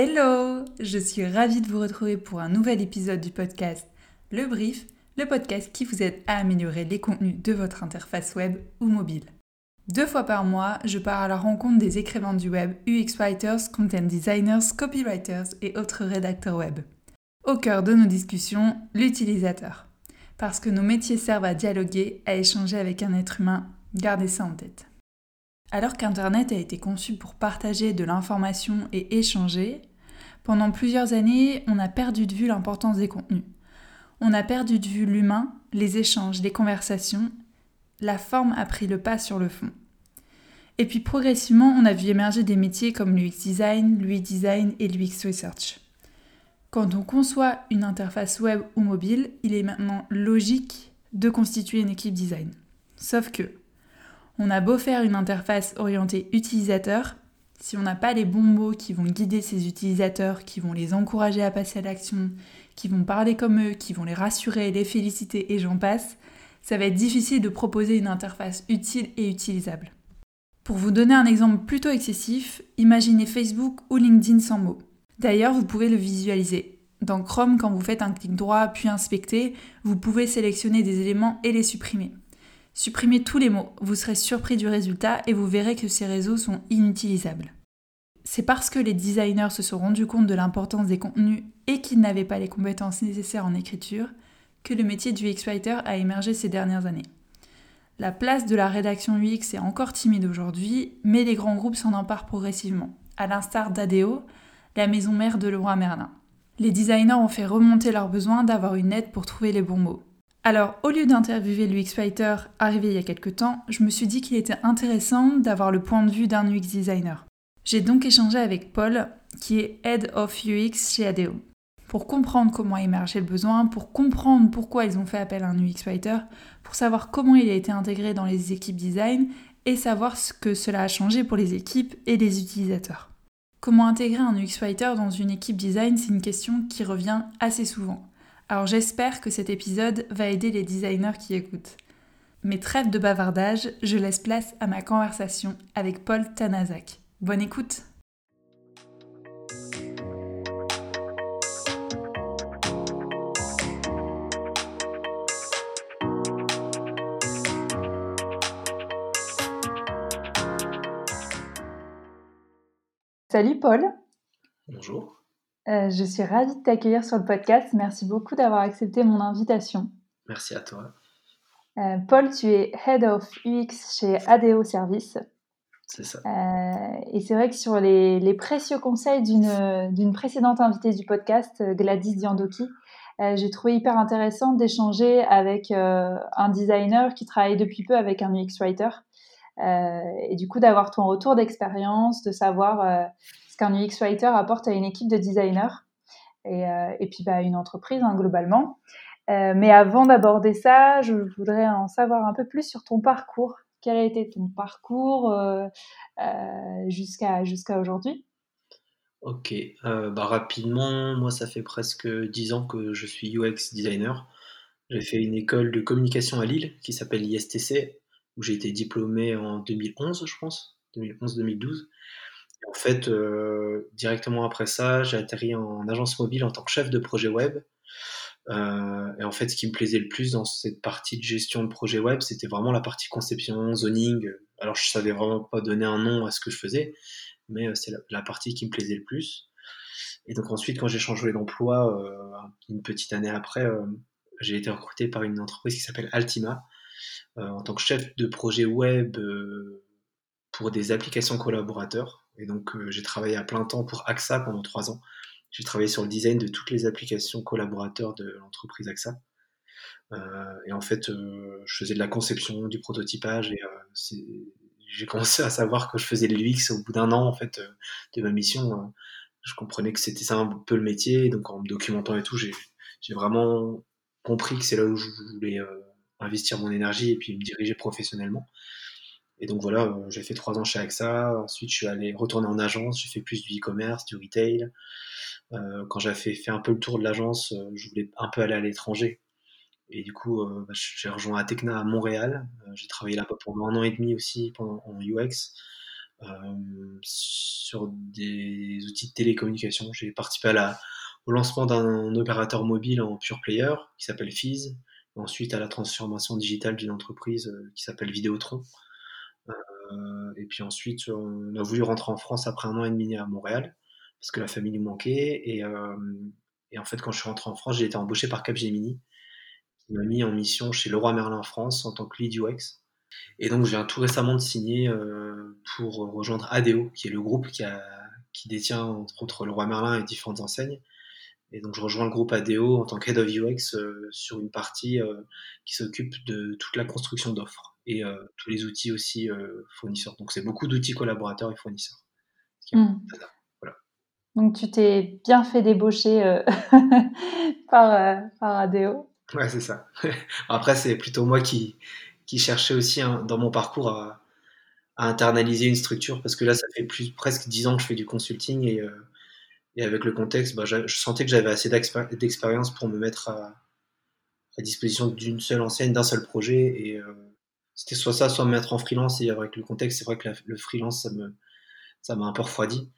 Hello Je suis ravie de vous retrouver pour un nouvel épisode du podcast Le Brief, le podcast qui vous aide à améliorer les contenus de votre interface web ou mobile. Deux fois par mois, je pars à la rencontre des écrivains du web, UX writers, content designers, copywriters et autres rédacteurs web. Au cœur de nos discussions, l'utilisateur. Parce que nos métiers servent à dialoguer, à échanger avec un être humain, gardez ça en tête. Alors qu'Internet a été conçu pour partager de l'information et échanger, pendant plusieurs années, on a perdu de vue l'importance des contenus. On a perdu de vue l'humain, les échanges, les conversations. La forme a pris le pas sur le fond. Et puis progressivement, on a vu émerger des métiers comme l'UX design, l'UI design et l'UX research. Quand on conçoit une interface web ou mobile, il est maintenant logique de constituer une équipe design. Sauf que, on a beau faire une interface orientée utilisateur, si on n'a pas les bons mots qui vont guider ces utilisateurs, qui vont les encourager à passer à l'action, qui vont parler comme eux, qui vont les rassurer, les féliciter et j'en passe, ça va être difficile de proposer une interface utile et utilisable. Pour vous donner un exemple plutôt excessif, imaginez Facebook ou LinkedIn sans mots. D'ailleurs, vous pouvez le visualiser. Dans Chrome, quand vous faites un clic droit puis inspecter, vous pouvez sélectionner des éléments et les supprimer. Supprimez tous les mots, vous serez surpris du résultat et vous verrez que ces réseaux sont inutilisables. C'est parce que les designers se sont rendus compte de l'importance des contenus et qu'ils n'avaient pas les compétences nécessaires en écriture que le métier du UX-Writer a émergé ces dernières années. La place de la rédaction UX est encore timide aujourd'hui, mais les grands groupes s'en emparent progressivement, à l'instar d'ADO, la maison mère de Leroy Merlin. Les designers ont fait remonter leur besoin d'avoir une aide pour trouver les bons mots. Alors, au lieu d'interviewer l'UX Writer arrivé il y a quelques temps, je me suis dit qu'il était intéressant d'avoir le point de vue d'un UX designer. J'ai donc échangé avec Paul, qui est Head of UX chez ADO, pour comprendre comment émerger le besoin, pour comprendre pourquoi ils ont fait appel à un UX Writer, pour savoir comment il a été intégré dans les équipes design et savoir ce que cela a changé pour les équipes et les utilisateurs. Comment intégrer un UX Writer dans une équipe design, c'est une question qui revient assez souvent. Alors j'espère que cet épisode va aider les designers qui écoutent. Mais trêve de bavardage, je laisse place à ma conversation avec Paul Tanazak. Bonne écoute Salut Paul. Bonjour. Euh, je suis ravie de t'accueillir sur le podcast. Merci beaucoup d'avoir accepté mon invitation. Merci à toi. Euh, Paul, tu es Head of UX chez ADO Service. C'est ça. Euh, et c'est vrai que sur les, précieux conseils d'une précédente invitée du podcast, Gladys Diandoki, j'ai trouvé hyper intéressant d'échanger avec un designer qui travaille depuis peu avec un UX writer. et du coup, d'avoir ton retour d'expérience, de savoir qu'un UX writer apporte à une équipe de designers et, euh, et puis bah, une entreprise hein, globalement. Euh, mais avant d'aborder ça, je voudrais en savoir un peu plus sur ton parcours. Quel a été ton parcours euh, jusqu'à aujourd'hui? Ok, bah rapidement, moi ça fait presque 10 ans que je suis UX designer. J'ai fait une école de communication à Lille qui s'appelle ISTC, où j'ai été diplômé en 2011, je pense, 2011-2012. En fait, euh, directement après ça, j'ai atterri en agence mobile en tant que chef de projet web. Euh, et en fait, ce qui me plaisait le plus dans cette partie de gestion de projet web, c'était vraiment la partie conception, zoning. Alors, je savais vraiment pas donner un nom à ce que je faisais, mais euh, c'est la, partie qui me plaisait le plus. Et donc ensuite, quand j'ai changé d'emploi, une petite année après, j'ai été recruté par une entreprise qui s'appelle Altima en tant que chef de projet web pour des applications collaborateurs. Et donc, euh, j'ai travaillé à plein temps pour AXA pendant trois ans. J'ai travaillé sur le design de toutes les applications collaborateurs de l'entreprise AXA. Euh, et en fait, euh, je faisais de la conception, du prototypage, et j'ai commencé à savoir que je faisais l'UX au bout d'un an en fait de ma mission. je comprenais que c'était ça un peu le métier, donc en me documentant et tout, j'ai vraiment compris que c'est là où je voulais investir mon énergie et puis me diriger professionnellement. Et donc voilà, euh, j'ai fait trois ans chez AXA. Ensuite, je suis allé retourner en agence. J'ai fait plus du e-commerce, du retail. Euh, quand j'ai fait, un peu le tour de l'agence, euh, je voulais un peu aller à l'étranger. Et du coup, bah, j'ai rejoint Atecna à Montréal. j'ai travaillé là-bas pendant un an et demi aussi en UX. sur des outils de télécommunication. J'ai participé au lancement d'un opérateur mobile en pure player qui s'appelle Fizz, ensuite à la transformation digitale d'une entreprise qui s'appelle Vidéotron. Et puis ensuite, on a voulu rentrer en France après un an et demi à Montréal parce que la famille nous manquait. Et, et en fait, quand je suis rentré en France, j'ai été embauché par Capgemini, qui m'a mis en mission chez Leroy Merlin France en tant que lead UX. Et donc, je viens tout récemment de signer euh, pour rejoindre ADO, qui est le groupe qui détient entre autres Leroy Merlin et différentes enseignes. Et donc, je rejoins le groupe ADO en tant qu'head of UX euh, sur une partie euh, qui s'occupe de toute la construction d'offres et tous les outils aussi fournisseurs. Donc, c'est beaucoup d'outils collaborateurs et fournisseurs. Hmm. Donc tu t'es bien fait débaucher euh, par, euh, par ADO. Ouais, c'est ça. Après, c'est plutôt moi qui, qui cherchais aussi hein, dans mon parcours à, internaliser une structure parce que là, ça fait plus, presque dix ans que je fais du consulting et, euh, et avec le contexte, bah, je sentais que j'avais assez d'expérience pour me mettre à, à disposition d'une seule enseigne, d'un seul projet. Et c'était soit ça, soit me mettre en freelance. Et avec le contexte, c'est vrai que le freelance, ça me ça m'a un peu refroidi.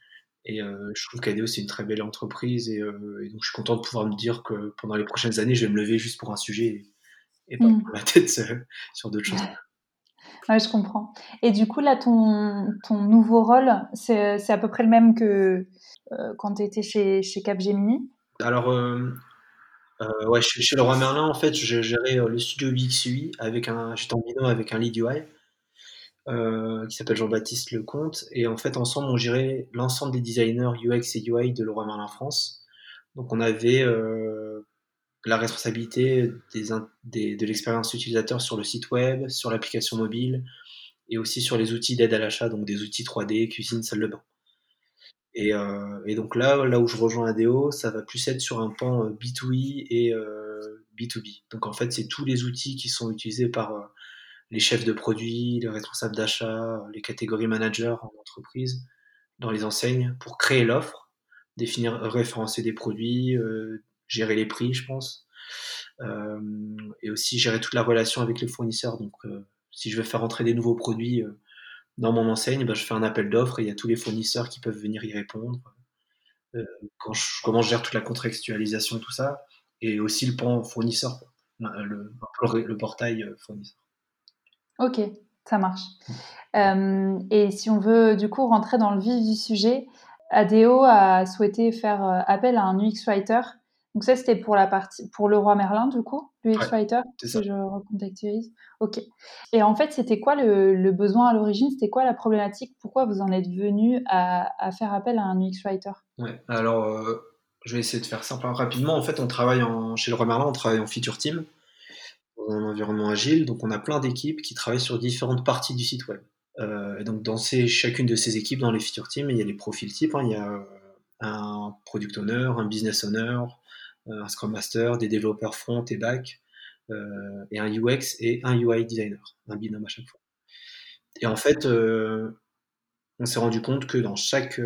Et euh, je trouve qu'ADO, c'est une très belle entreprise. Et, euh, et, donc, je suis content de pouvoir me dire que pendant les prochaines années, je vais me lever juste pour un sujet et, pas mmh. la tête euh, sur d'autres choses. Ouais, je comprends. Et du coup, là, ton, ton nouveau rôle, c'est à peu près le même que quand tu étais chez, chez Capgemini? Alors, ouais, chez, Leroy Merlin, en fait, je gérais le studio UXUI avec un, j'étais en binôme avec un lead UI. Euh, qui s'appelle Jean-Baptiste Lecomte. Et en fait, ensemble, on gérait l'ensemble des designers UX et UI de Leroy Merlin France. Donc, on avait euh, la responsabilité de l'expérience utilisateur sur le site web, sur l'application mobile et aussi sur les outils d'aide à l'achat, donc des outils 3D, cuisine, salle de bain. Et, euh, et, donc là, là où je rejoins ADO, ça va plus être sur un pan B2E et B2B. Donc en fait, c'est tous les outils qui sont utilisés par les chefs de produits, les responsables d'achat, les catégories managers en entreprise, dans les enseignes, pour créer l'offre, définir, référencer des produits, euh, gérer les prix, je pense, euh, et aussi gérer toute la relation avec les fournisseurs. Donc, euh, si je veux faire entrer des nouveaux produits dans mon enseigne, ben, je fais un appel d'offres et il y a tous les fournisseurs qui peuvent venir y répondre. quand je, comment je gère toute la contextualisation et tout ça, et aussi le pan fournisseur, le, le portail fournisseur. Ok, ça marche. Euh, et si on veut du coup rentrer dans le vif du sujet, ADO a souhaité faire euh, appel à un UX writer. Donc ça, c'était pour la partie, pour le roi Merlin, du coup, l'UX writer, si je recontextualise. Ok. Et en fait, c'était quoi le, besoin à l'origine? C'était quoi la problématique? Pourquoi vous en êtes venu à, faire appel à un UX writer Ouais. Alors, euh, je vais essayer de faire simple rapidement. En fait, on travaille en, chez le roi Merlin, on travaille en feature team un environnement agile. Donc, on a plein d'équipes qui travaillent sur différentes parties du site web. Euh, et donc, dans ces, chacune de ces équipes, dans les feature teams, il y a les profils types. Hein. il y a un product owner, un business owner, un scrum master, des développeurs front et back, et un UX et un UI designer, un binôme à chaque fois. Et en fait, on s'est rendu compte que dans chaque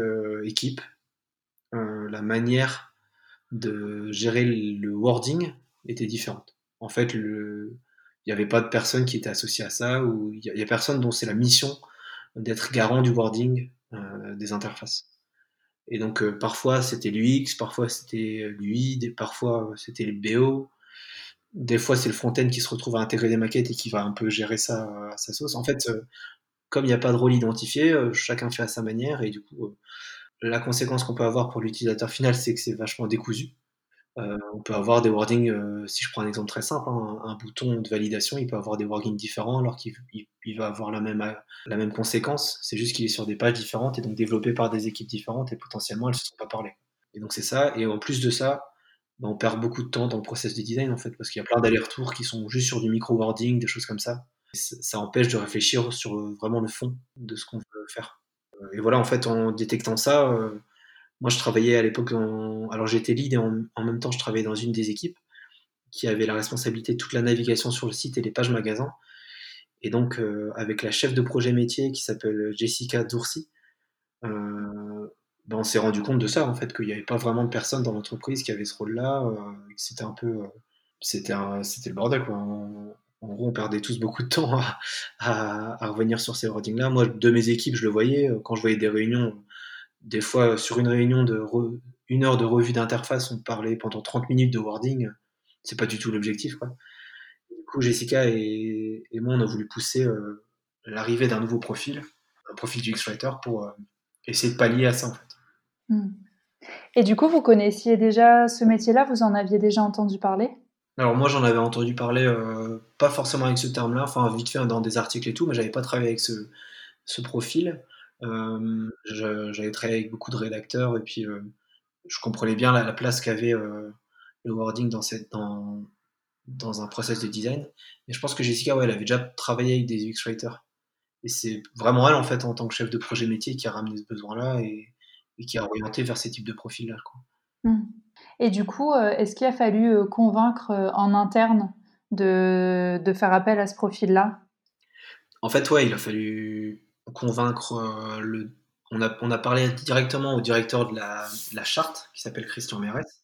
équipe, la manière de gérer le wording était différente en fait, il n'y avait pas de personne qui était associée à ça, ou il n'y a, personne dont c'est la mission d'être garant du wording euh, des interfaces. Et donc, euh, parfois c'était l'UX, parfois c'était l'UI, parfois c'était le BO, des fois c'est le front-end qui se retrouve à intégrer des maquettes et qui va un peu gérer ça à sa sauce. En fait, euh, comme il n'y a pas de rôle identifié, chacun fait à sa manière, et du coup, la conséquence qu'on peut avoir pour l'utilisateur final, c'est que c'est vachement décousu. Euh, on peut avoir des wordings, euh, si je prends un exemple très simple, hein, un, bouton de validation, il peut avoir des wordings différents alors qu'il va avoir la même, la même conséquence. C'est juste qu'il est sur des pages différentes et donc développé par des équipes différentes et potentiellement elles ne se sont pas parlé. Et donc c'est ça. Et en plus de ça, bah, on perd beaucoup de temps dans le process de design en fait parce qu'il y a plein d'allers-retours qui sont juste sur du micro-wording, des choses comme ça. ça empêche de réfléchir sur euh, vraiment le fond de ce qu'on veut faire. Et voilà, en fait, en détectant ça, moi, je travaillais à l'époque, alors j'étais lead et en, même temps, je travaillais dans une des équipes qui avait la responsabilité de toute la navigation sur le site et les pages magasins. Et donc, euh, avec la chef de projet métier qui s'appelle Jessica Dourcy, euh, ben, on s'est rendu compte de ça, en fait, qu'il n'y avait pas vraiment de personnes dans l'entreprise qui avaient ce rôle-là. Euh, c'était un peu. c'était, c'était le bordel, en gros, on perdait tous beaucoup de temps à, à, à revenir sur ces wordings-là. Moi, de mes équipes, je le voyais. Quand je voyais des réunions, des fois, sur une réunion de une heure de revue d'interface, on parlait pendant 30 minutes de wording. C'est pas du tout l'objectif, quoi. Du coup, Jessica et, et, moi, on a voulu pousser euh, l'arrivée d'un nouveau profil, un profil du X-Writer, pour euh, essayer de pallier à ça, en fait. Hmm. Et du coup, vous connaissiez déjà ce métier-là? Vous en aviez déjà entendu parler? Alors moi j'en avais entendu parler, euh, pas forcément avec ce terme-là, enfin vite fait dans des articles et tout, mais j'avais pas travaillé avec ce, ce profil. J'avais travaillé avec beaucoup de rédacteurs et puis je comprenais bien la, place qu'avait le wording dans, cette, dans, dans un process de design. Et je pense que Jessica, ouais, elle avait déjà travaillé avec des UX writers. Et c'est vraiment elle, en fait, en tant que chef de projet métier, qui a ramené ce besoin-là et, et, qui a orienté vers ces types de profils-là. Mmh. Et du coup, est-ce qu'il a fallu convaincre en interne de, de faire appel à ce profil-là? En fait, ouais, il a fallu convaincre le. On a, on a parlé directement au directeur de la, charte, qui s'appelle Christian Mérès.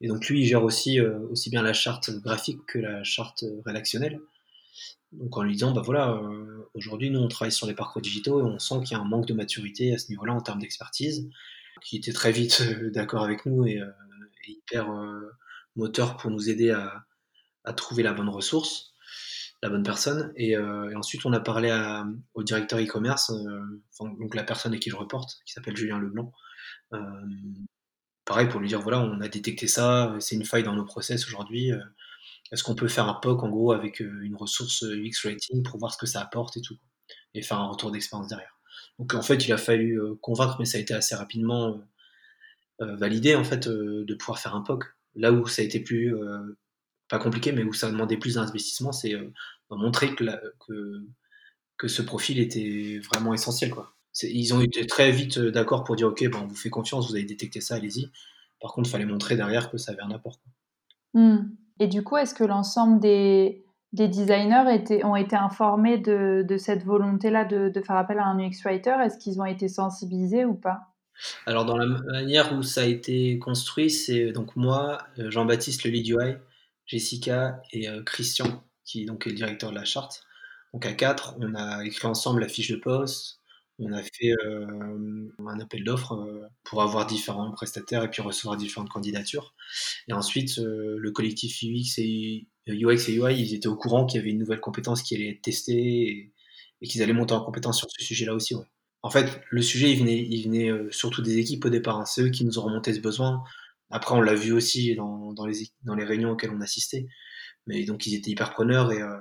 Et donc lui, il gère aussi, aussi bien la charte graphique que la charte rédactionnelle. Donc en lui disant, bah voilà, aujourd'hui nous on travaille sur les parcours digitaux et on sent qu'il y a un manque de maturité à ce niveau-là en termes d'expertise, qui était très vite d'accord avec nous et, hyper moteur pour nous aider à, trouver la bonne ressource, la bonne personne. Et, et ensuite, on a parlé au directeur e-commerce, donc la personne à qui je reporte, qui s'appelle Julien Leblanc. pareil, pour lui dire voilà, on a détecté ça, c'est une faille dans nos process aujourd'hui. Est-ce qu'on peut faire un POC en gros avec une ressource UX rating pour voir ce que ça apporte et tout, et faire un retour d'expérience derrière. Donc en fait, il a fallu convaincre, mais ça a été assez rapidement euh, validé en fait euh, de pouvoir faire un POC. Là où ça a été plus euh, pas compliqué, mais où ça demandait plus d'investissement, c'est montrer que, que, que, ce profil était vraiment essentiel. Quoi. Ils ont été très vite d'accord pour dire ok, bon, on vous fait confiance, vous avez détecté ça, allez-y. Par contre, il fallait montrer derrière que ça avait un apport. Mmh. Et du coup, est-ce que l'ensemble des, des, designers étaient, ont été informés de, de cette volonté-là de, de, faire appel à un UX writer? Est-ce qu'ils ont été sensibilisés ou pas? Alors dans la manière où ça a été construit, c'est donc moi, euh, Jean-Baptiste le lead UI, Jessica et euh, Christian qui donc est le directeur de la charte. Donc à quatre, on a écrit ensemble la fiche de poste, on a fait euh, un appel d'offres pour avoir différents prestataires et puis recevoir différentes candidatures. Et ensuite, le collectif UX et UX et UI, ils étaient au courant qu'il y avait une nouvelle compétence qui allait être testée et, qu'ils allaient monter en compétence sur ce sujet-là aussi. En fait, le sujet, il venait, euh, surtout des équipes au départ. Hein. C'est eux qui nous ont remonté ce besoin. Après, on l'a vu aussi dans, dans, les, dans les réunions auxquelles on assistait. Mais donc, ils étaient hyper preneurs et euh,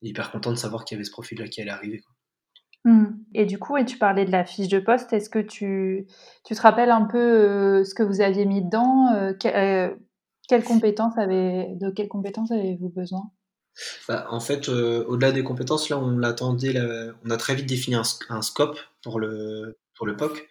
hyper contents de savoir qu'il y avait ce profil-là qui allait arriver. Quoi. Mmh. Et du coup, et tu parlais de la fiche de poste, est-ce que tu, tu te rappelles un peu euh, ce que vous aviez mis dedans euh, que, euh, quelles compétences avez, De quelles compétences avez-vous besoin? Bah, en fait, euh, au-delà des compétences, là, on l'attendait, on a très vite défini un, un, scope pour le, pour le POC.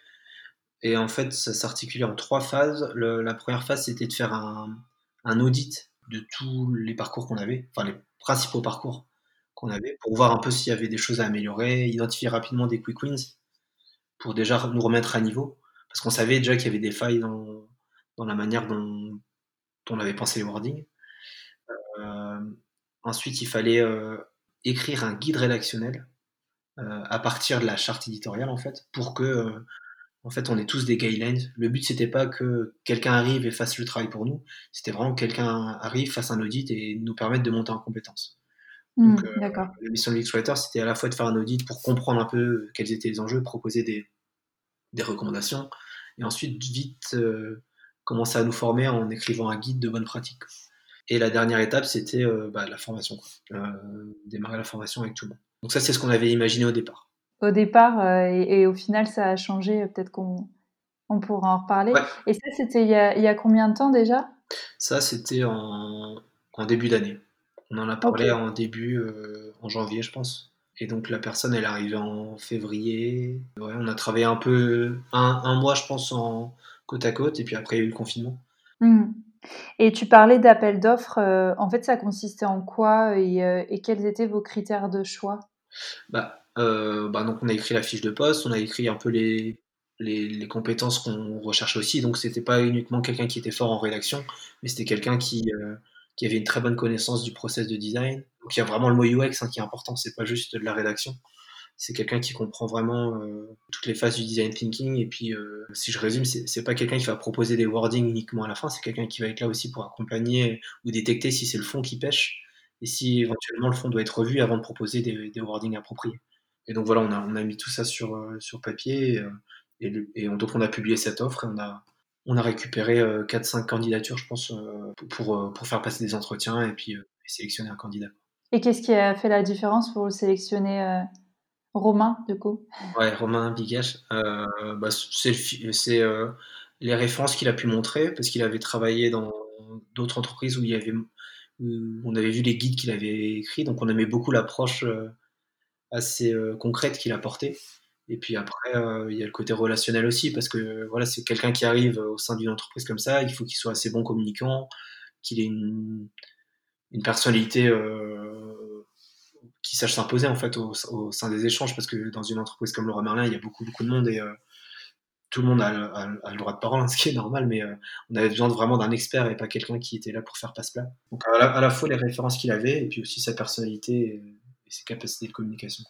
Et en fait, ça s'articulait en trois phases. La première phase, c'était de faire un, audit de tous les parcours qu'on avait, enfin les principaux parcours qu'on avait, pour voir un peu s'il y avait des choses à améliorer, identifier rapidement des quick wins pour déjà nous remettre à niveau. Parce qu'on savait déjà qu'il y avait des failles dans, dans la manière dont, on avait pensé les wordings. Euh, Ensuite, il fallait euh, écrire un guide rédactionnel euh, à partir de la charte éditoriale, en fait, pour que, en fait, on ait tous des guidelines. Le but, c'était pas que quelqu'un arrive et fasse le travail pour nous. C'était vraiment que quelqu'un arrive, fasse un audit et nous permette de monter en compétence. Mmh, Donc, la mission de l'X-Writer, c'était à la fois de faire un audit pour comprendre un peu quels étaient les enjeux, proposer des, des recommandations, et ensuite vite commencer à nous former en écrivant un guide de bonne pratique. Et la dernière étape, c'était euh, bah, la formation, euh, démarrer la formation avec tout le monde. Donc ça, c'est ce qu'on avait imaginé au départ. Au départ, euh, et, au final, ça a changé. Peut-être qu'on on pourra en reparler. Et ça, c'était il, y a combien de temps déjà? Ça, c'était en, en, début d'année. On en a parlé en début, en janvier, je pense. Et donc la personne, elle est arrivée en février. Ouais, on a travaillé un peu, un, un, mois, je pense, en côte à côte. Et puis après, il y a eu le confinement. Mmh. Et tu parlais d'appel d'offres, euh, en fait, ça consistait en quoi et, euh, et, quels étaient vos critères de choix? Bah, euh, bah, donc on a écrit la fiche de poste, on a écrit un peu les, compétences qu'on recherche aussi. Donc c'était pas uniquement quelqu'un qui était fort en rédaction, mais c'était quelqu'un qui, qui avait une très bonne connaissance du process de design. Donc il y a vraiment le mot UX hein, qui est important, c'est pas juste de la rédaction. C'est quelqu'un qui comprend vraiment euh, toutes les phases du design thinking. Et puis, euh, si je résume, c'est pas quelqu'un qui va proposer des wordings uniquement à la fin, c'est quelqu'un qui va être là aussi pour accompagner ou détecter si c'est le fond qui pêche et si éventuellement le fond doit être revu avant de proposer des wordings appropriés. Et donc voilà, on a, on a mis tout ça sur, euh, sur papier et, et, donc on a publié cette offre et on a, on a récupéré 4-5 candidatures, je pense, pour, pour faire passer des entretiens et puis sélectionner un candidat. Et qu'est-ce qui a fait la différence pour sélectionner euh, Romain, du coup? Ouais, Romain Bigache, euh, bah, c'est euh, les références qu'il a pu montrer, parce qu'il avait travaillé dans d'autres entreprises où, il y avait, on avait vu les guides qu'il avait écrits, donc on aimait beaucoup l'approche assez concrète qu'il apportait. Et puis après, il y a le côté relationnel aussi, parce que voilà, c'est quelqu'un qui arrive au sein d'une entreprise comme ça, il faut qu'il soit assez bon communicant, qu'il ait une, une personnalité euh, qui sache s'imposer en fait au, sein des échanges parce que dans une entreprise comme Laura Merlin il y a beaucoup beaucoup de monde et euh, tout le monde a, le droit de parole hein, ce qui est normal mais euh, on avait besoin vraiment d'un expert et pas quelqu'un qui était là pour faire passe plat donc à la, fois les références qu'il avait et puis aussi sa personnalité ses capacités de communication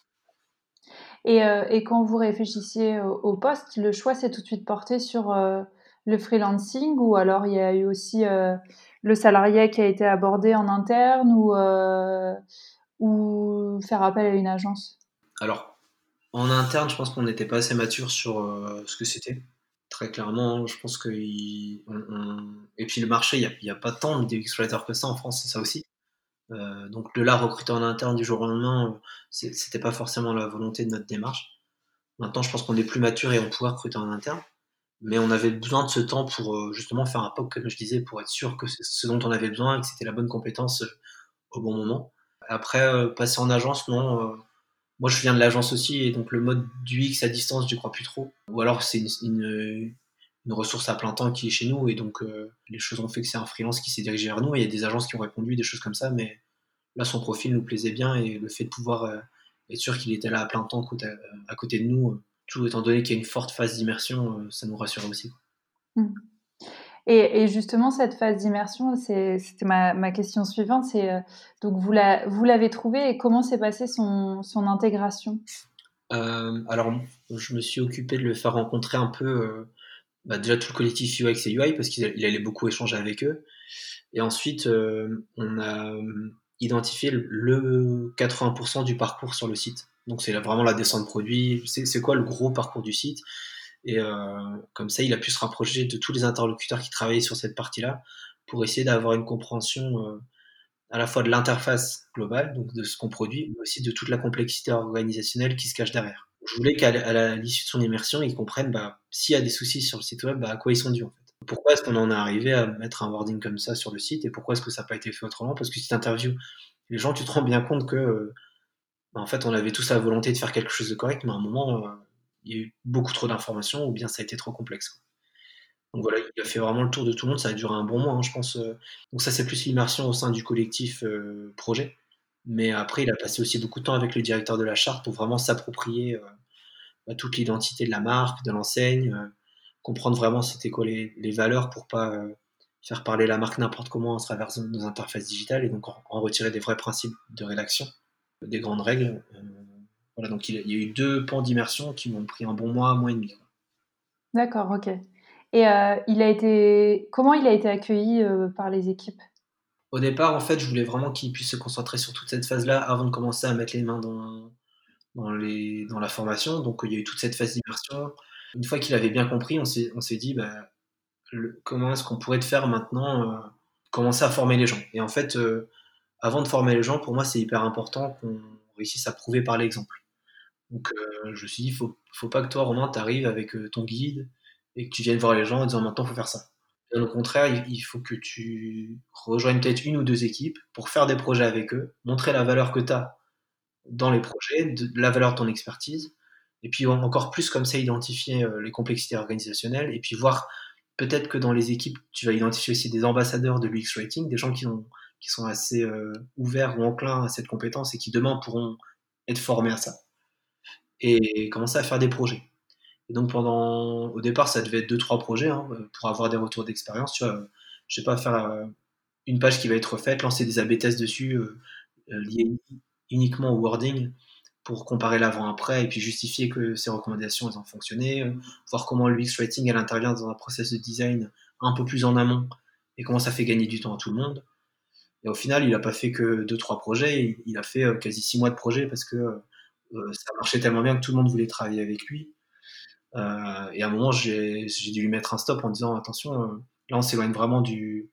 et, et quand vous réfléchissiez au, au, poste le choix s'est tout de suite porté sur le freelancing ou alors il y a eu aussi le salarié qui a été abordé en interne ou, euh, ou faire appel à une agence? Alors, en interne, je pense qu'on n'était pas assez mature sur euh, ce que c'était. Très clairement, je pense que. Et puis le marché, il n'y a, a, pas tant de writers que ça en France, c'est ça aussi. Euh, donc de là, recruter en interne du jour au lendemain, c'était pas forcément la volonté de notre démarche. Maintenant, je pense qu'on est plus mature et on pourrait recruter en interne mais on avait besoin de ce temps pour euh, justement faire un POC, comme je disais, pour être sûr que ce dont on avait besoin et que c'était la bonne compétence euh, au bon moment. Après, euh, passer en agence, non. moi, je viens de l'agence aussi, et donc le mode du X à distance, je crois plus trop. Ou alors, c'est une, ressource à plein temps qui est chez nous, et donc les choses ont fait que c'est un freelance qui s'est dirigé vers nous, il y a des agences qui ont répondu, des choses comme ça, mais là, son profil nous plaisait bien, et le fait de pouvoir être sûr qu'il était là à plein temps à côté de nous, tout étant donné qu'il y a une forte phase d'immersion, euh, ça nous rassure aussi. Mmh. Et, justement, cette phase d'immersion, c'était ma, question suivante. C'est euh, donc vous l'avez trouvé et comment s'est passée son, son intégration? Euh, Alors, je me suis occupé de le faire rencontrer un peu bah, déjà tout le collectif UX et UI parce qu'il allait beaucoup échanger avec eux. Et ensuite, on a identifié le 80% du parcours sur le site. Donc c'est vraiment la descente de produit, c'est quoi le gros parcours du site? Et euh, comme ça, il a pu se rapprocher de tous les interlocuteurs qui travaillaient sur cette partie-là pour essayer d'avoir une compréhension euh, à la fois de l'interface globale, donc de ce qu'on produit, mais aussi de toute la complexité organisationnelle qui se cache derrière. Je voulais qu'à l'issue de son immersion, il comprenne bah, s'il y a des soucis sur le site web, bah, à quoi ils sont dus en fait. Pourquoi est-ce qu'on en est arrivé à mettre un wording comme ça sur le site et pourquoi est-ce que ça n'a pas été fait autrement? Parce que si tu interviews les gens, tu te rends bien compte que euh, bah, en fait, on avait tous la volonté de faire quelque chose de correct, mais à un moment, euh, il y a eu beaucoup trop d'informations ou bien ça a été trop complexe. Donc voilà, il a fait vraiment le tour de tout le monde, ça a duré un bon mois, hein, je pense. Euh. Donc ça, c'est plus l'immersion au sein du collectif projet. Mais après, il a passé aussi beaucoup de temps avec le directeur de la charte pour vraiment s'approprier bah, toute l'identité de la marque, de l'enseigne, comprendre vraiment c'était quoi les, valeurs pour pas faire parler la marque n'importe comment à travers nos interfaces digitales et donc en retirer des vrais principes de rédaction des grandes règles. Euh, voilà, donc il, y a eu deux pans d'immersion qui m'ont pris un bon mois, un mois et demi. D'accord, ok. Et euh, il a été, comment il a été accueilli euh, par les équipes? Au départ, en fait, je voulais vraiment qu'il puisse se concentrer sur toute cette phase-là avant de commencer à mettre les mains dans, dans, les, dans la formation. Donc, il y a eu toute cette phase d'immersion. Une fois qu'il avait bien compris, on s'est, dit, bah, comment est-ce qu'on pourrait te faire maintenant commencer à former les gens? Et en fait, avant de former les gens, pour moi, c'est hyper important qu'on réussisse à prouver par l'exemple. Donc, euh, je me suis dit, faut, faut pas que toi, Romain, tu arrives avec euh, ton guide et que tu viennes voir les gens en disant maintenant, faut faire ça. Au contraire, il, faut que tu rejoignes peut-être une ou deux équipes pour faire des projets avec eux, montrer la valeur que tu as dans les projets, la valeur de ton expertise, et puis encore plus comme ça, identifier euh, les complexités organisationnelles, et puis voir peut-être que dans les équipes, tu vas identifier aussi des ambassadeurs de l'UX Rating, des gens qui ont qui sont assez euh, ouverts ou enclins à cette compétence et qui demain pourront être formés à ça. Et commencer à faire des projets. Et donc pendant, au départ, ça devait être deux trois projets hein, pour avoir des retours d'expérience. Tu vois, je sais pas faire, euh, une page qui va être refaite, lancer des AB tests dessus liés uniquement au wording pour comparer l'avant-après et puis justifier que ces recommandations elles ont fonctionné, voir comment l'UX Writing elle intervient dans un process de design un peu plus en amont et comment ça fait gagner du temps à tout le monde. Et au final, il n'a pas fait que 2-3 projets, il, a fait quasi 6 mois de projet parce que ça marchait tellement bien que tout le monde voulait travailler avec lui. Euh, et à un moment, j'ai dû lui mettre un stop en disant attention, là on s'éloigne vraiment du.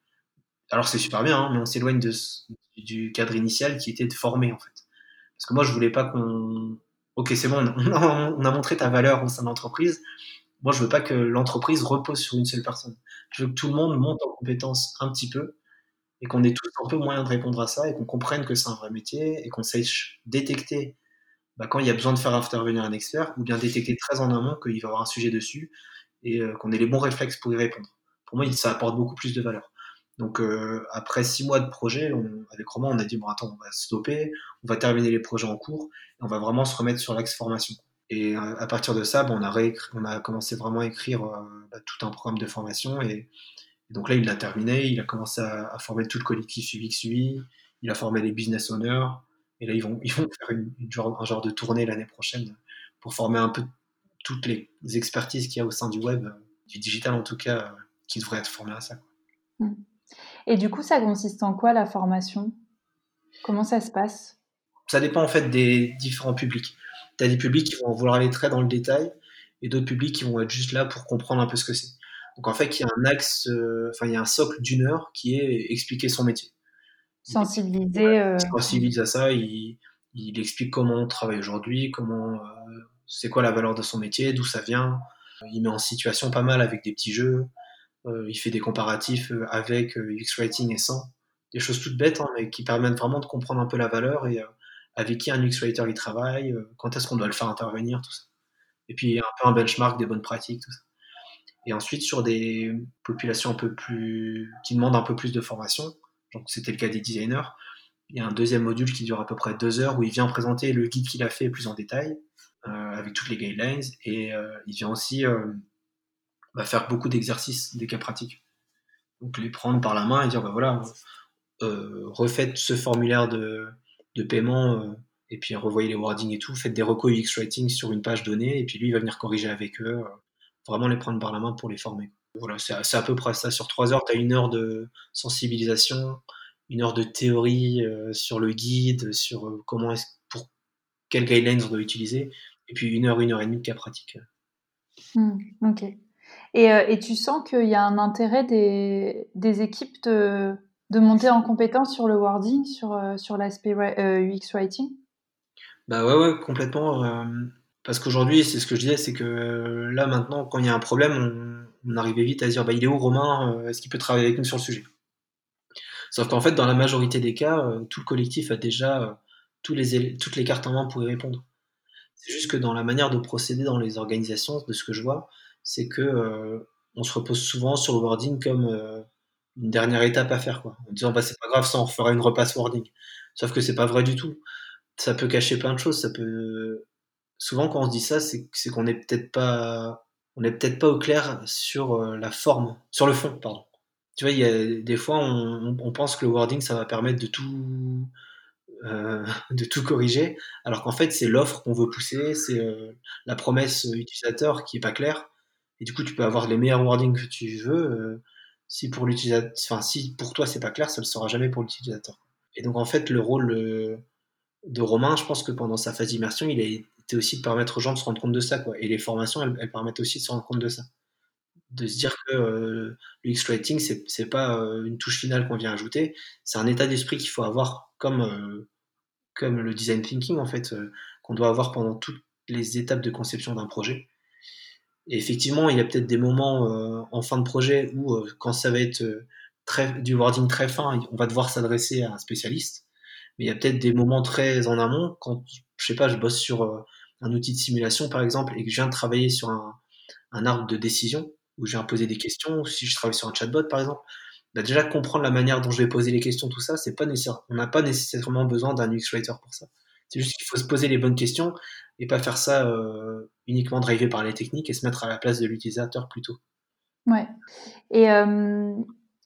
Alors c'est super bien, hein, mais on s'éloigne du cadre initial qui était de former en fait. Parce que moi, je voulais pas qu'on. Ok, c'est bon, on a, montré ta valeur au sein de l'entreprise. Moi, je veux pas que l'entreprise repose sur une seule personne. Je veux que tout le monde monte en compétence un petit peu et qu'on ait tous un peu moyen de répondre à ça et qu'on comprenne que c'est un vrai métier et qu'on sache détecter bah, quand il y a besoin de faire intervenir un expert ou bien détecter très en amont qu'il va y avoir un sujet dessus et euh, qu'on ait les bons réflexes pour y répondre. Pour moi, ça apporte beaucoup plus de valeur. Donc euh, après six mois de projet, avec Romain, on a dit bon attends, on va stopper, on va terminer les projets en cours, on va vraiment se remettre sur l'axe formation. Et euh, à partir de ça, on, a commencé vraiment à écrire euh, bah, tout un programme de formation. Et, donc là, il l'a terminé, il a commencé à, former tout le collectif UXUI, il a formé les business owners, et là, ils vont, ils vont faire un genre de tournée l'année prochaine pour former un peu toutes les expertises qu'il y a au sein du web, du digital en tout cas, qui devraient être formées à ça. Mmh. Et du coup, ça consiste en quoi la formation? Comment ça se passe? Ça dépend en fait des différents publics. Tu as des publics qui vont vouloir aller très dans le détail et d'autres publics qui vont être juste là pour comprendre un peu ce que c'est. Donc en fait, il y a un axe, euh, enfin il y a un socle d'une heure qui est expliquer son métier. Sensibiliser. Euh, sensibilise à ça. Il, explique comment on travaille aujourd'hui, comment euh, c'est quoi la valeur de son métier, d'où ça vient. Il met en situation pas mal avec des petits jeux. Euh, il fait des comparatifs euh, avec euh, Writing et sans. Des choses toutes bêtes, hein, mais qui permettent vraiment de comprendre un peu la valeur et avec qui un UX Writer il travaille, quand est-ce qu'on doit le faire intervenir, tout ça. Et puis un peu un benchmark des bonnes pratiques, tout ça. Et ensuite, sur des populations un peu plus, qui demandent un peu plus de formation, donc c'était le cas des designers, il y a un deuxième module qui dure à peu près deux heures où il vient présenter le guide qu'il a fait plus en détail, avec toutes les guidelines, et il vient aussi va faire beaucoup d'exercices, des cas pratiques. Donc les prendre par la main et dire, bah voilà, euh, refaites ce formulaire de, de paiement euh, et puis revoyez les wordings et tout, faites des recos UX Writing sur une page donnée et puis lui il va venir corriger avec eux, euh, vraiment les prendre par la main pour les former. Voilà, c'est à peu près ça. Sur trois heures, tu as une heure de sensibilisation, une heure de théorie sur le guide, sur comment est pour quels guidelines on doit utiliser, et puis une heure, une heure et demie de cas pratiques. Hmm, ok. Euh, et, tu sens qu'il y a un intérêt des, équipes de, monter en compétence sur le wording, sur, euh, l'aspect euh, UX writing? Bah ouais, complètement. parce qu'aujourd'hui, c'est ce que je disais, c'est que là maintenant, quand il y a un problème, on, arrivait vite à dire bah, il est où Romain Est-ce qu'il peut travailler avec nous sur le sujet? Sauf qu'en fait, dans la majorité des cas, tout le collectif a déjà toutes les cartes en main pour y répondre. C'est juste que dans la manière de procéder dans les organisations, de ce que je vois, c'est que euh, on se repose souvent sur le wording comme euh, une dernière étape à faire, quoi. En disant bah c'est pas grave, ça on fera une repasse wording. Sauf que c'est pas vrai du tout. Ça peut cacher plein de choses. Ça peut souvent quand on se dit ça, c'est qu'on est peut-être pas on est peut-être pas au clair sur euh, la forme, sur le fond, pardon. Tu vois, il y a des fois on, on pense que le wording ça va permettre de tout de tout corriger, alors qu'en fait c'est l'offre qu'on veut pousser, c'est la promesse utilisateur qui est pas claire, et du coup tu peux avoir les meilleurs wordings que tu veux, euh, si pour l'utilisateur, enfin si pour toi c'est pas clair, ça ne sera jamais pour l'utilisateur. Et donc en fait le rôle de Romain, je pense que pendant sa phase d'immersion, il a été aussi de permettre aux gens de se rendre compte de ça, quoi. Et les formations, elles, permettent aussi de se rendre compte de ça de se dire que euh, l'UX Writing, c'est, pas euh, une touche finale qu'on vient ajouter, c'est un état d'esprit qu'il faut avoir comme, euh, comme le design thinking, en fait, qu'on doit avoir pendant toutes les étapes de conception d'un projet. Et effectivement, il y a peut-être des moments en fin de projet où, quand ça va être très, du wording très fin, on va devoir s'adresser à un spécialiste. Mais il y a peut-être des moments très en amont, quand, je sais pas, je bosse sur un outil de simulation, par exemple, et que je viens de travailler sur un, arbre de décision, où je viens poser des questions, si je travaille sur un chatbot par exemple, bah déjà comprendre la manière dont je vais poser les questions, tout ça, c'est pas nécessaire. On n'a pas nécessairement besoin d'un UX writer pour ça. C'est juste qu'il faut se poser les bonnes questions et pas faire ça euh, uniquement drivé par les techniques et se mettre à la place de l'utilisateur plutôt. Ouais. Et euh,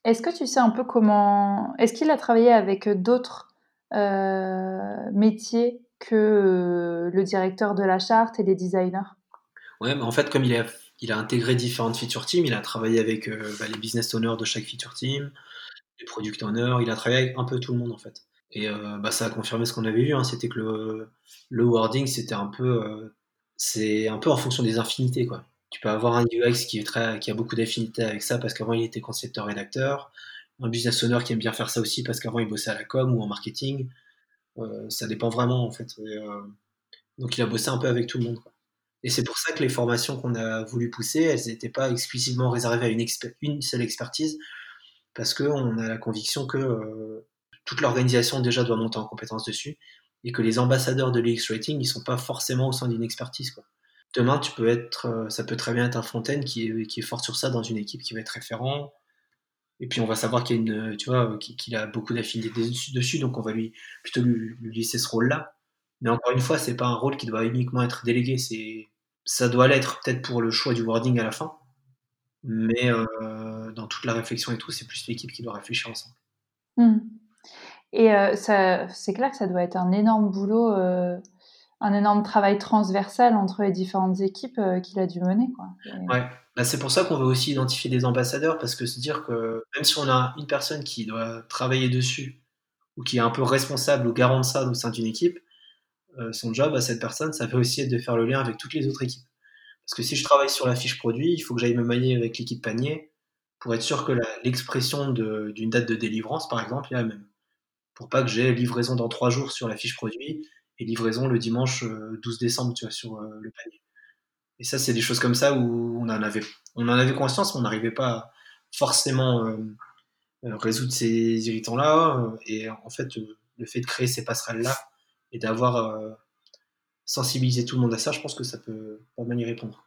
Est-ce que tu sais un peu comment... Est-ce qu'il a travaillé avec d'autres métiers que le directeur de la charte et les designers? Ouais, mais en fait, comme il a, il a intégré différentes feature teams, il a travaillé avec bah, les business owners de chaque feature team, les product owners, il a travaillé avec un peu tout le monde en fait. Et bah, ça a confirmé ce qu'on avait vu, hein, c'était que le, le wording, c'était un peu, c'est un peu en fonction des infinités quoi. Tu peux avoir un UX qui, est très, qui a beaucoup d'affinités avec ça parce qu'avant il était concepteur-rédacteur, un business owner qui aime bien faire ça aussi parce qu'avant il bossait à la com ou en marketing. Euh, ça dépend vraiment en fait. Euh, donc il a bossé un peu avec tout le monde. Et c'est pour ça que les formations qu'on a voulu pousser, elles n'étaient pas exclusivement réservées à une, une seule expertise, parce qu'on a la conviction que euh, toute l'organisation déjà doit monter en compétence dessus, et que les ambassadeurs de l'UX Rating, ils sont pas forcément au sein d'une expertise. Demain, tu peux être, euh, ça peut très bien être un Fontaine qui est, qui est fort sur ça dans une équipe qui va être référent. Et puis on va savoir qu'il a une, tu vois, qu'il a beaucoup d'affinités dessus, donc on va lui plutôt lui, laisser ce rôle-là. Mais encore une fois, c'est pas un rôle qui doit uniquement être délégué. C'est, ça doit l'être peut-être pour le choix du wording à la fin, mais euh, dans toute la réflexion et tout, c'est plus l'équipe qui doit réfléchir ensemble. Mmh. Et euh, c'est clair que ça doit être un énorme boulot un énorme travail transversal entre les différentes équipes euh, qu'il a dû mener. Quoi. Ouais, bah, c'est pour ça qu'on veut aussi identifier des ambassadeurs, parce que se dire que même si on a une personne qui doit travailler dessus, ou qui est un peu responsable ou garant de ça au sein d'une équipe, euh, son job à cette personne, ça peut aussi être de faire le lien avec toutes les autres équipes. Parce que si je travaille sur la fiche produit, il faut que j'aille me manier avec l'équipe panier pour être sûr que l'expression d'une date de délivrance, par exemple, est la même. Pour pas que j'ai livraison dans trois jours sur la fiche produit et livraison le dimanche 12 euh, décembre, tu vois, sur euh, le panier. Et ça, c'est des choses comme ça où on en avait, on en avait conscience, mais on n'arrivait pas forcément euh, résoudre ces irritants-là. Et en fait, le fait de créer ces passerelles-là et d'avoir sensibilisé tout le monde à ça, je pense que ça peut pas mal y répondre.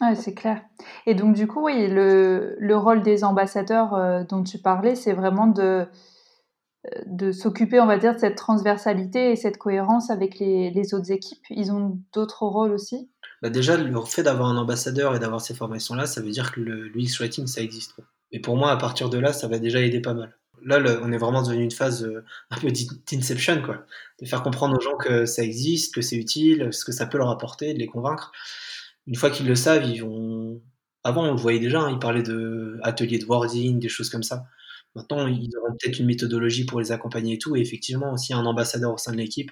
Ouais, c'est clair. Et donc, du coup, oui, le, le rôle des ambassadeurs dont tu parlais, c'est vraiment de, de s'occuper, on va dire, de cette transversalité et cette cohérence avec les, autres équipes Ils ont d'autres rôles aussi? Bah Déjà, le fait d'avoir un ambassadeur et d'avoir ces formations-là, ça veut dire que le l'UX Writing, ça existe. Et pour moi, à partir de là, ça va déjà aider pas mal. Là, on est vraiment dans une phase euh, un peu d'inception, quoi. De faire comprendre aux gens que ça existe, que c'est utile, ce que ça peut leur apporter, de les convaincre. Une fois qu'ils le savent, ils vont... Avant, on le voyait déjà, hein, ils parlaient de ateliers de wording, des choses comme ça. Maintenant, ils auront peut-être une méthodologie pour les accompagner et tout. Et effectivement, aussi un ambassadeur au sein de l'équipe,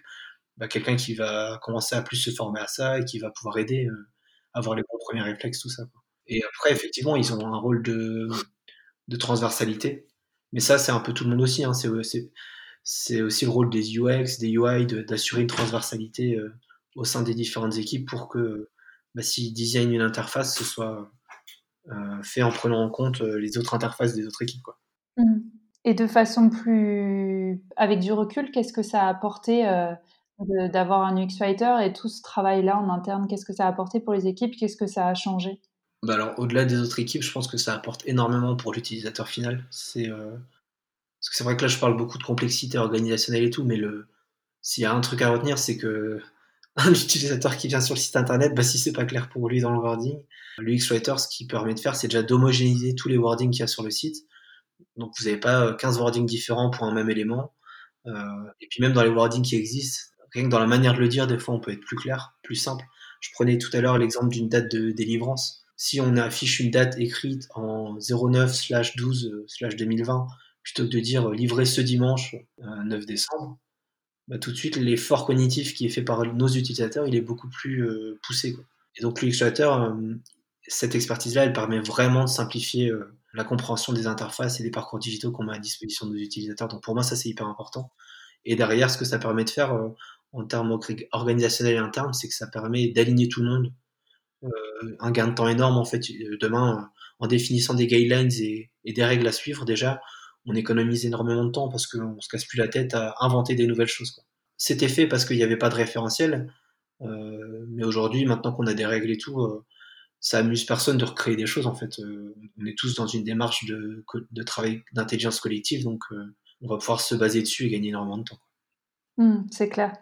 bah, quelqu'un qui va commencer à plus se former à ça et qui va pouvoir aider euh, à avoir les bons premiers réflexes, tout ça. Et après, effectivement, ils ont un rôle de, transversalité. Mais ça, c'est un peu tout le monde aussi. Hein. C'est aussi le rôle des UX, des UI, d'assurer une transversalité euh, au sein des différentes équipes pour que bah, s'ils designent une interface, ce soit euh, fait en prenant en compte les autres interfaces des autres équipes. Et de façon plus avec du recul, qu'est-ce que ça a apporté, euh, d'avoir un UX writer et tout ce travail-là en interne? Qu'est-ce que ça a apporté pour les équipes? Qu'est-ce que ça a changé? Bah, alors, au-delà des autres équipes, je pense que ça apporte énormément pour l'utilisateur final. C'est, euh, parce que c'est vrai que là, je parle beaucoup de complexité organisationnelle et tout, mais le s'il y a un truc à retenir, c'est que un utilisateur qui vient sur le site internet, bah, si c'est pas clair pour lui dans le wording, l'UX Writer, ce qu'il permet de faire, c'est déjà d'homogénéiser tous les wordings qu'il y a sur le site donc vous n'avez pas 15 euh, wordings différents pour un même élément. Euh, et puis même dans les wordings qui existent, rien que dans la manière de le dire, des fois on peut être plus clair, plus simple. Je prenais tout à l'heure l'exemple d'une date de délivrance. Si on affiche une date écrite en 09/12/2020 plutôt que de dire livré ce dimanche 9 euh, décembre, bah, tout de suite l'effort cognitif qui est fait par nos utilisateurs, il est beaucoup plus poussé. Et donc l'utilisateur, cette expertise-là, elle permet vraiment de simplifier la compréhension des interfaces et des parcours digitaux qu'on met à disposition de nos utilisateurs. Donc pour moi, ça c'est hyper important. Et derrière, ce que ça permet de faire euh, en termes organisationnels et internes, c'est que ça permet d'aligner tout le monde. Euh, un gain de temps énorme en fait. Euh, demain, en définissant des guidelines et, des règles à suivre, déjà, on économise énormément de temps parce qu'on se casse plus la tête à inventer des nouvelles choses. C'était fait parce qu'il n'y avait pas de référentiel. mais aujourd'hui, maintenant qu'on a des règles et tout, ça amuse personne de recréer des choses en fait. Euh, on est tous dans une démarche de, de travail d'intelligence collective, donc euh, on va pouvoir se baser dessus et gagner énormément de temps. Mmh, c'est clair.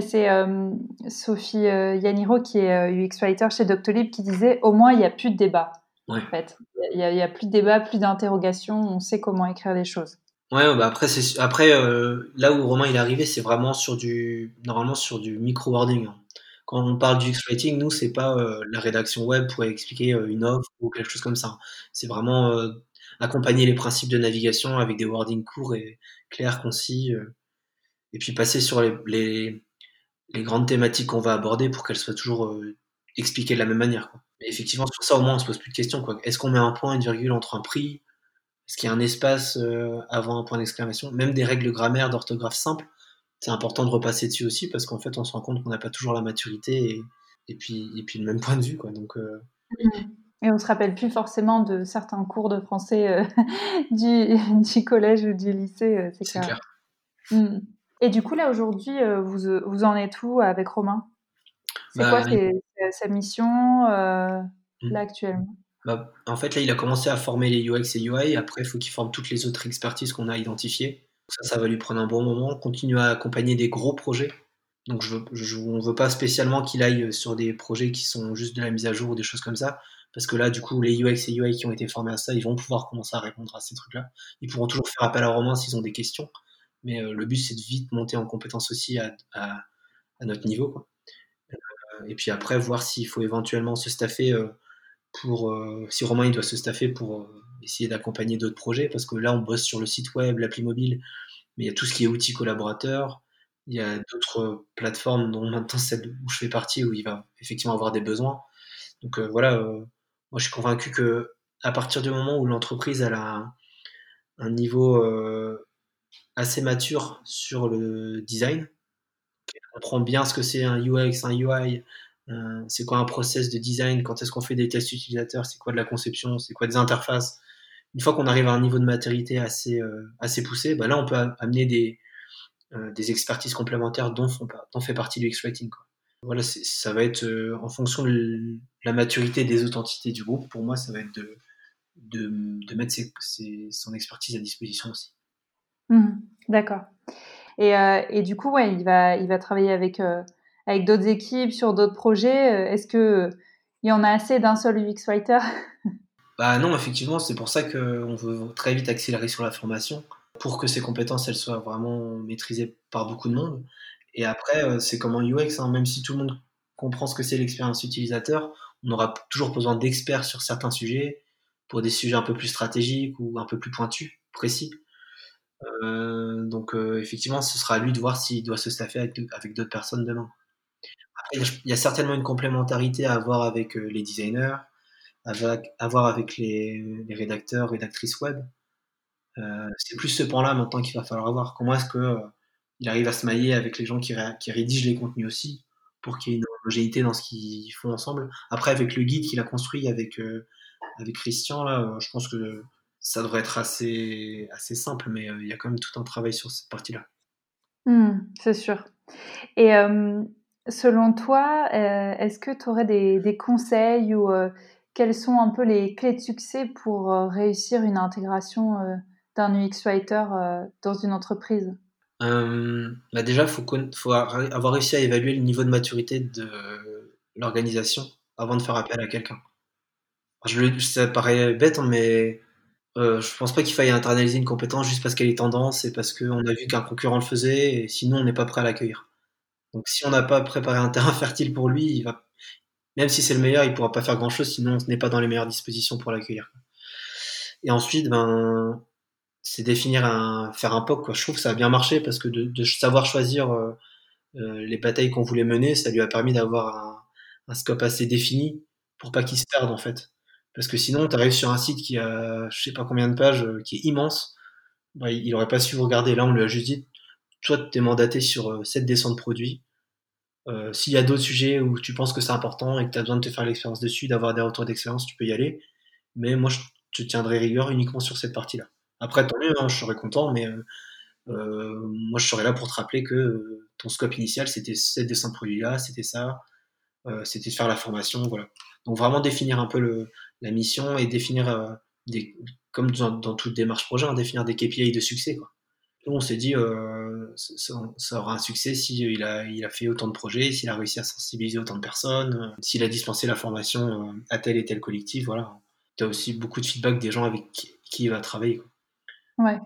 C'est euh, Sophie Yaniro qui est UX writer chez Doctolib qui disait au moins il n'y a plus de débat. En fait, il n'y a, plus de débat, plus d'interrogation. On sait comment écrire les choses. Ouais, bah après, là où Romain il est arrivé, c'est vraiment sur du normalement sur du micro wording. Hein. Quand on parle du X-Writing, nous c'est pas euh, la rédaction web pour expliquer euh, une offre ou quelque chose comme ça. C'est vraiment accompagner les principes de navigation avec des wordings courts et clairs, concis, et puis passer sur les, grandes thématiques qu'on va aborder pour qu'elles soient toujours expliquées de la même manière. Effectivement, sur ça au moins on se pose plus de questions. Est-ce qu'on met un point, une virgule entre un prix? Est-ce qu'il y a un espace euh, avant un point d'exclamation? Même des règles grammaire, d'orthographe simples, c'est important de repasser dessus aussi parce qu'en fait, on se rend compte qu'on n'a pas toujours la maturité et, puis, et puis le même point de vue. Quoi. Donc, euh, mmh. Et on se rappelle plus forcément de certains cours de français euh, du, du, collège ou du lycée, c'est clair. Mmh. Et du coup, là, aujourd'hui, vous, vous en êtes où avec Romain? C'est bah, quoi sa mission là mmh. actuellement? Bah, en fait, là, il a commencé à former les UX et UI. Après, il faut qu'il forme toutes les autres expertises qu'on a identifiées. Ça, ça va lui prendre un bon moment. Continuer à accompagner des gros projets. Donc, on ne veut pas spécialement qu'il aille sur des projets qui sont juste de la mise à jour ou des choses comme ça. Parce que là, du coup, les UX et UI qui ont été formés à ça, ils vont pouvoir commencer à répondre à ces trucs-là. Ils pourront toujours faire appel à Romain s'ils ont des questions. Mais euh, le but, c'est de vite monter en compétence aussi à, notre niveau. Euh, et puis après, voir s'il faut éventuellement se staffer. Euh, pour euh, si Romain il doit se staffer pour euh, essayer d'accompagner d'autres projets parce que là on bosse sur le site web, l'appli mobile, mais il y a tout ce qui est outils collaborateurs, il y a d'autres plateformes dont maintenant celle où je fais partie où il va effectivement avoir des besoins. Donc euh, voilà, moi je suis convaincu que à partir du moment où l'entreprise a un, niveau assez mature sur le design, qu'elle comprend bien ce que c'est un UX, un UI, euh, c'est quoi un process de design, quand est-ce qu'on fait des tests utilisateurs, c'est quoi de la conception, c'est quoi des interfaces. Une fois qu'on arrive à un niveau de maturité assez, euh, assez poussé, bah là on peut amener des, euh, des expertises complémentaires dont, font, dont fait partie du X-Writing. Voilà, ça va être en fonction de la maturité des authentités du groupe. Pour moi, ça va être de, de, de mettre son expertise à disposition aussi. Mmh, d'accord. Et, et, du coup, ouais, il, va, il va travailler avec avec d'autres équipes sur d'autres projets euh, Est-ce que il y en a assez d'un seul UX writer? Bah non, effectivement, c'est pour ça qu'on veut très vite accélérer sur la formation pour que ces compétences elles soient vraiment maîtrisées par beaucoup de monde. Et après, euh, c'est comme en UX, hein, même si tout le monde comprend ce que c'est l'expérience utilisateur, on aura toujours besoin d'experts sur certains sujets, pour des sujets un peu plus stratégiques ou un peu plus pointus, précis. Euh, donc effectivement, ce sera à lui de voir s'il doit se staffer avec d'autres personnes demain il y a certainement une complémentarité à avoir avec euh, les designers, avec, à voir avec les, rédacteurs, rédactrices web. Euh, c'est plus ce point-là maintenant qu'il va falloir voir. Comment est-ce que euh, il arrive à se mailler avec les gens qui, rédigent les contenus aussi, pour qu'il y ait une homogénéité dans ce qu'ils font ensemble. Après, avec le guide qu'il a construit avec, avec Christian, là, je pense que ça devrait être assez, assez simple, mais il y a quand même tout un travail sur cette partie-là. Mmh, c'est sûr. Et Selon toi, euh, est-ce que tu aurais des, conseils ou euh, quelles sont un peu les clés de succès pour euh, réussir une intégration d'un UX writer dans une entreprise? Bah Déjà, il faut, avoir réussi à évaluer le niveau de maturité de l'organisation avant de faire appel à quelqu'un. Ça paraît bête, hein, mais je pense pas qu'il faille internaliser une compétence juste parce qu'elle est tendance et parce qu'on a vu qu'un concurrent le faisait et sinon on n'est pas prêt à l'accueillir. Donc si on n'a pas préparé un terrain fertile pour lui, il va, même si c'est le meilleur, il pourra pas faire grand chose, sinon on n'est pas dans les meilleures dispositions pour l'accueillir. Et ensuite, ben, c'est définir un, faire un POC. Quoi. Je trouve que ça a bien marché parce que de, savoir choisir euh, euh, les batailles qu'on voulait mener, ça lui a permis d'avoir un, scope assez défini pour pas qu'il se perde en fait. Parce que sinon, tu arrives sur un site qui a je sais pas combien de pages, euh, qui est immense, ben, il, il aurait pas su regarder. Là, on lui a juste dit, toi, tu es mandaté sur euh, cette descente de produits. Euh, s'il y a d'autres sujets où tu penses que c'est important et que tu as besoin de te faire l'expérience dessus, d'avoir des retours d'expérience, tu peux y aller. Mais moi, je te tiendrai rigueur uniquement sur cette partie-là. Après, tant mieux, hein, je serais content, mais euh, moi, je serais là pour te rappeler que ton scope initial, c'était cette descente de produits-là, c'était ça, c'était de faire la formation, voilà. Donc, vraiment définir un peu la mission et définir, des, comme dans, dans, toute démarche projet, hein, définir des KPI de succès, quoi on s'est dit, euh, ça, aura un succès s'il a, il a fait autant de projets, s'il a réussi à sensibiliser autant de personnes, euh, s'il a dispensé la formation euh, à tel et tel collectif, voilà. tu as aussi beaucoup de feedback des gens avec qui, il va travailler. Ouais.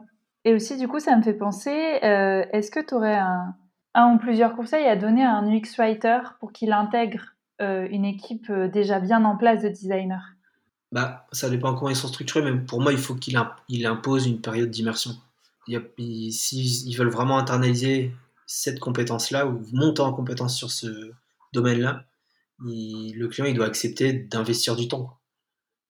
Et aussi, du coup, ça me fait penser, est-ce que tu aurais un, un ou plusieurs conseils à donner à un UX writer pour qu'il intègre une équipe déjà bien en place de designers bah, ça dépend comment ils sont structurés, mais pour moi, il faut qu'il il impose une période d'immersion. S'ils veulent vraiment internaliser cette compétence-là ou monter en compétence sur ce domaine-là, le client il doit accepter d'investir du temps.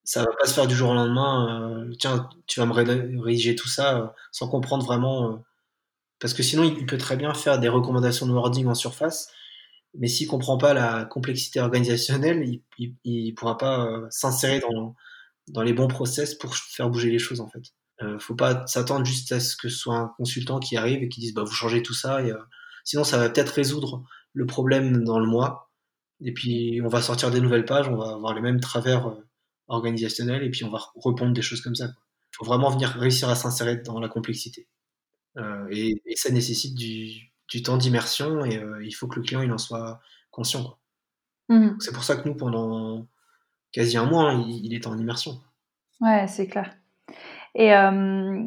Ça va pas se faire du jour au lendemain. Euh, tiens, tu vas me rédiger tout ça euh, sans comprendre vraiment. Euh, parce que sinon, il peut très bien faire des recommandations de wording en surface, mais s'il comprend pas la complexité organisationnelle, il, il, pourra pas s'insérer dans les bons process pour faire bouger les choses en fait. Euh, faut pas s'attendre juste à ce que ce soit un consultant qui arrive et qui dise bah vous changez tout ça et, euh, sinon ça va peut-être résoudre le problème dans le mois et puis on va sortir des nouvelles pages, on va avoir les mêmes travers euh, organisationnels et puis on va répondre des choses comme ça. Il faut vraiment venir réussir à s'insérer dans la complexité et, ça nécessite du, du temps d'immersion et il faut que le client il en soit conscient. Mmh. C'est pour ça que nous pendant quasi un mois il, il est en immersion. Ouais, c'est clair. Et euh,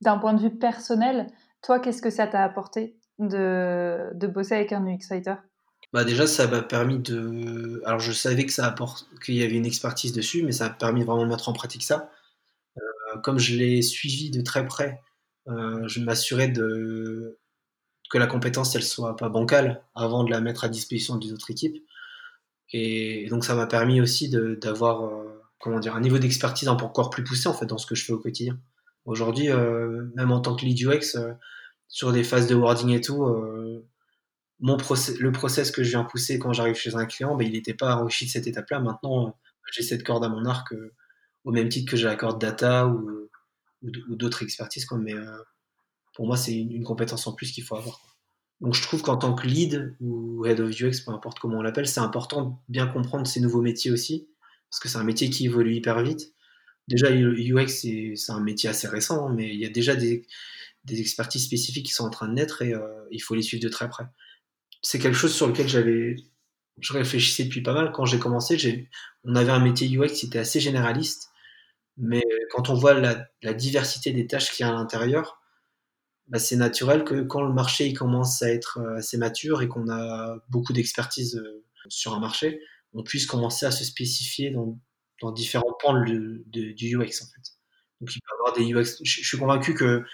d'un point de vue personnel, toi, qu'est-ce que ça t'a apporté de, bosser avec un UX Writer bah déjà, ça m'a permis de. Alors, je savais que ça apporte, qu'il y avait une expertise dessus, mais ça a permis vraiment de mettre en pratique ça. Euh, comme je l'ai suivi de très près, euh, je m'assurais que la compétence elle soit pas bancale avant de la mettre à disposition des autres équipes. Et, donc, ça m'a permis aussi d'avoir comment dire, un niveau d'expertise encore plus poussé en fait dans ce que je fais au quotidien. Aujourd'hui, euh, même en tant que lead UX, euh, sur des phases de wording et tout, euh, le process que je viens pousser quand j'arrive chez un client, ben, il n'était pas enrichi de cette étape-là. Maintenant, j'ai cette corde à mon arc au même titre que j'ai la corde data ou, ou d'autres expertises. Quoi. Mais pour moi, c'est une, compétence en plus qu'il faut avoir. Donc je trouve qu'en tant que lead ou head of UX, peu importe comment on l'appelle, c'est important de bien comprendre ces nouveaux métiers aussi parce que c'est un métier qui évolue hyper vite. Déjà, UX, c'est un métier assez récent, mais il y a déjà des, expertises spécifiques qui sont en train de naître et euh, il faut les suivre de très près. C'est quelque chose sur lequel j'avais, je réfléchissais depuis pas mal. Quand j'ai commencé, on avait un métier UX qui était assez généraliste, mais quand on voit la, diversité des tâches qu'il y a à l'intérieur, bah, c'est naturel que quand le marché il commence à être euh, assez mature et qu'on a beaucoup d'expertise euh, sur un marché, on puisse commencer à se spécifier dans, différents pans de, du UX en fait. Donc il peut avoir des UX. Je, suis convaincu que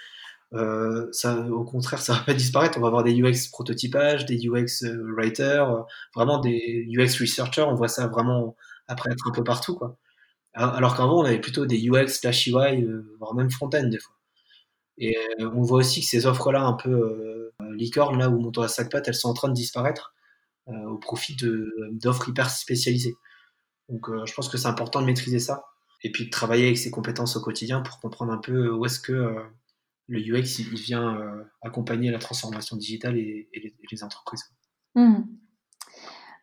euh, ça, au contraire, ça va pas disparaître. On va avoir des UX prototypage, des UX euh, writers, euh, vraiment des UX researchers. On voit ça vraiment après être un peu partout quoi. Alors qu'avant on avait plutôt des UX slash UI, voire même front-end des fois. Et on voit aussi que ces offres-là un peu licorne, là où montant à sac pattes, elles sont en train de disparaître. Euh, au profit d'offres hyper spécialisées. Donc euh, je pense que c'est important de maîtriser ça et puis de travailler avec ses compétences au quotidien pour comprendre un peu où est-ce que euh, le UX il, vient accompagner la transformation digitale et, les, entreprises. Mmh.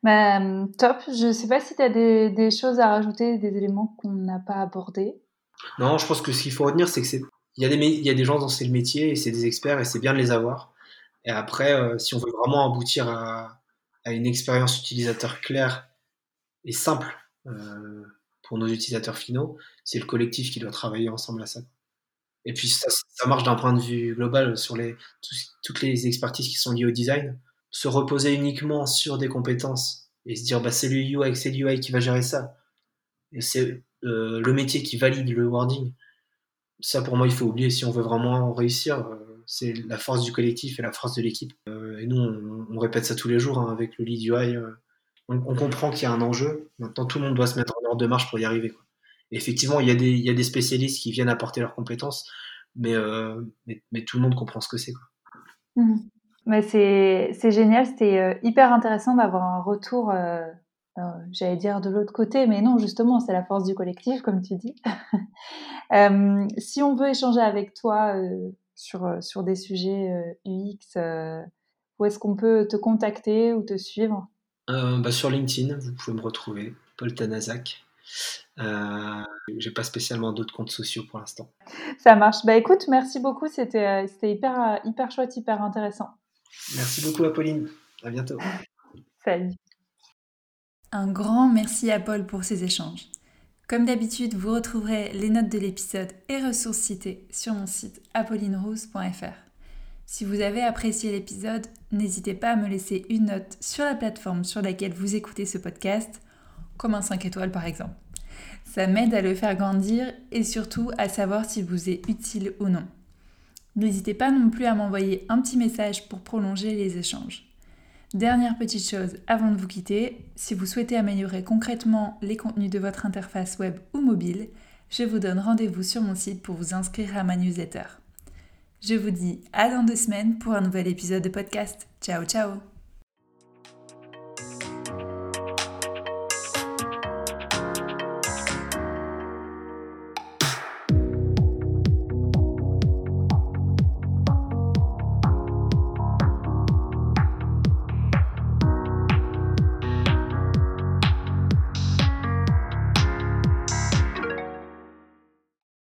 Bah, top. Je ne sais pas si tu as des, choses à rajouter, des éléments qu'on n'a pas abordés. Non, je pense que ce qu'il faut retenir, c'est que c'est il y, a des, il y a des gens dans ce métier et c'est des experts et c'est bien de les avoir. Et après, si on veut vraiment aboutir à, à une expérience utilisateur claire et simple euh, pour nos utilisateurs finaux, c'est le collectif qui doit travailler ensemble à ça. Et puis ça, ça marche d'un point de vue global sur les, toutes les expertises qui sont liées au design. Se reposer uniquement sur des compétences et se dire bah, c'est le UI, c'est l'UI qui va gérer ça. C'est euh, le métier qui valide le wording. Ça pour moi il faut oublier si on veut vraiment réussir. Euh, c'est la force du collectif et la force de l'équipe. Euh, et nous, on, répète ça tous les jours hein, avec le lead UI. Euh, on, comprend qu'il y a un enjeu. Maintenant, tout le monde doit se mettre en ordre de marche pour y arriver. effectivement, il y, a des, y, a des, spécialistes qui viennent apporter leurs compétences, mais, euh, mais, tout le monde comprend ce que c'est. Mmh. c'est génial, c'était hyper intéressant d'avoir un retour, j'allais dire de l'autre côté, mais non, justement, c'est la force du collectif, comme tu dis. si on veut échanger avec toi sur, euh, sur des sujets UX euh, euh, Où est-ce qu'on peut te contacter ou te suivre? Bah, Sur LinkedIn, vous pouvez me retrouver, Paul Tanazak. Euh, j'ai pas spécialement d'autres comptes sociaux pour l'instant. Ça marche. Bah écoute, merci beaucoup. C'était hyper, hyper chouette, hyper intéressant. Merci beaucoup, Apolline. À bientôt. Salut. Un grand merci à Paul pour ces échanges. Comme d'habitude, vous retrouverez les notes de l'épisode et ressources citées sur mon site apollinerose.fr. Si vous avez apprécié l'épisode, n'hésitez pas à me laisser une note sur la plateforme sur laquelle vous écoutez ce podcast, comme un 5 étoiles par exemple. Ça m'aide à le faire grandir et surtout à savoir s'il vous est utile ou non. N'hésitez pas non plus à m'envoyer un petit message pour prolonger les échanges. Dernière petite chose avant de vous quitter, si vous souhaitez améliorer concrètement les contenus de votre interface web ou mobile, je vous donne rendez-vous sur mon site pour vous inscrire à ma newsletter. Je vous dis à dans deux semaines pour un nouvel épisode de podcast. Ciao ciao